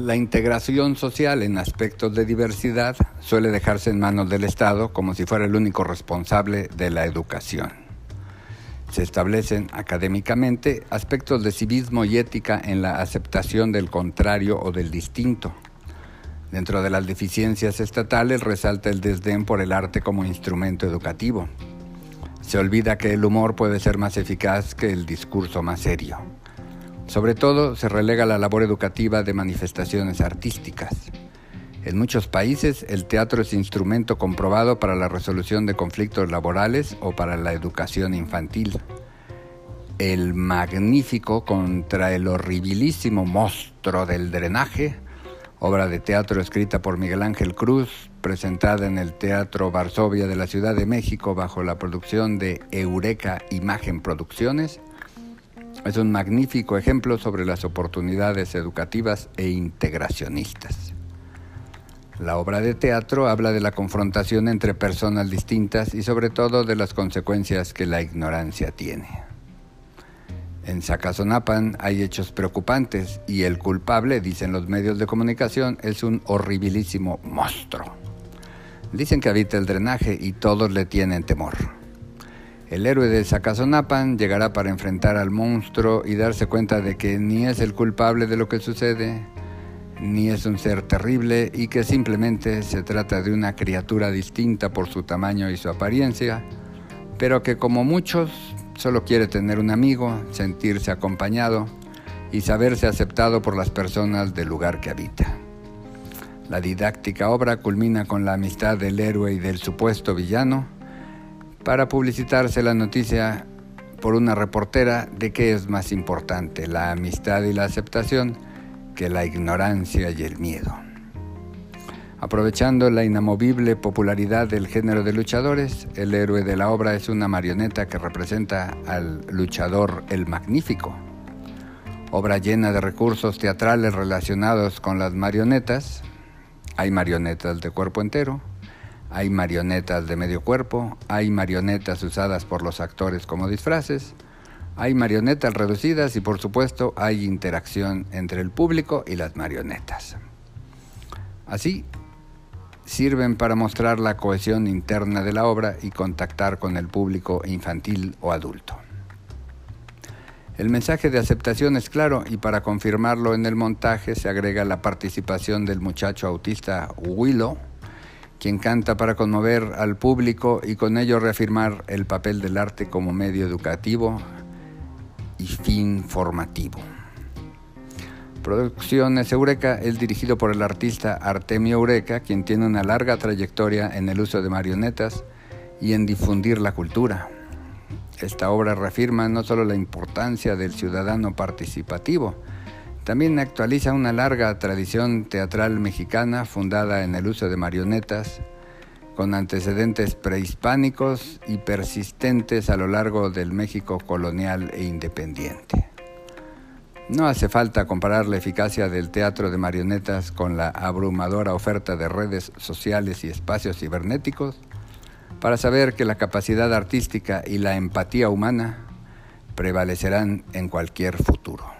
La integración social en aspectos de diversidad suele dejarse en manos del Estado como si fuera el único responsable de la educación. Se establecen académicamente aspectos de civismo y ética en la aceptación del contrario o del distinto. Dentro de las deficiencias estatales resalta el desdén por el arte como instrumento educativo. Se olvida que el humor puede ser más eficaz que el discurso más serio. Sobre todo se relega la labor educativa de manifestaciones artísticas. En muchos países el teatro es instrumento comprobado para la resolución de conflictos laborales o para la educación infantil. El magnífico contra el horribilísimo monstruo del drenaje, obra de teatro escrita por Miguel Ángel Cruz, presentada en el Teatro Varsovia de la Ciudad de México bajo la producción de Eureka Imagen Producciones, es un magnífico ejemplo sobre las oportunidades educativas e integracionistas. La obra de teatro habla de la confrontación entre personas distintas y sobre todo de las consecuencias que la ignorancia tiene. En Zacazonapan hay hechos preocupantes y el culpable, dicen los medios de comunicación, es un horribilísimo monstruo. Dicen que habita el drenaje y todos le tienen temor. El héroe de Zacazonapan llegará para enfrentar al monstruo y darse cuenta de que ni es el culpable de lo que sucede, ni es un ser terrible y que simplemente se trata de una criatura distinta por su tamaño y su apariencia, pero que como muchos solo quiere tener un amigo, sentirse acompañado y saberse aceptado por las personas del lugar que habita. La didáctica obra culmina con la amistad del héroe y del supuesto villano, para publicitarse la noticia por una reportera de qué es más importante, la amistad y la aceptación, que la ignorancia y el miedo. Aprovechando la inamovible popularidad del género de luchadores, el héroe de la obra es una marioneta que representa al luchador el magnífico. Obra llena de recursos teatrales relacionados con las marionetas. Hay marionetas de cuerpo entero, hay marionetas de medio cuerpo, hay marionetas usadas por los actores como disfraces, hay marionetas reducidas y por supuesto hay interacción entre el público y las marionetas. Así, sirven para mostrar la cohesión interna de la obra y contactar con el público infantil o adulto. El mensaje de aceptación es claro y para confirmarlo en el montaje se agrega la participación del muchacho autista Willow, quien canta para conmover al público y con ello reafirmar el papel del arte como medio educativo y fin formativo. Producciones Eureka es dirigido por el artista Artemio Eureka, quien tiene una larga trayectoria en el uso de marionetas y en difundir la cultura. Esta obra reafirma no solo la importancia del ciudadano participativo, también actualiza una larga tradición teatral mexicana fundada en el uso de marionetas, con antecedentes prehispánicos y persistentes a lo largo del México colonial e independiente. No hace falta comparar la eficacia del teatro de marionetas con la abrumadora oferta de redes sociales y espacios cibernéticos para saber que la capacidad artística y la empatía humana prevalecerán en cualquier futuro.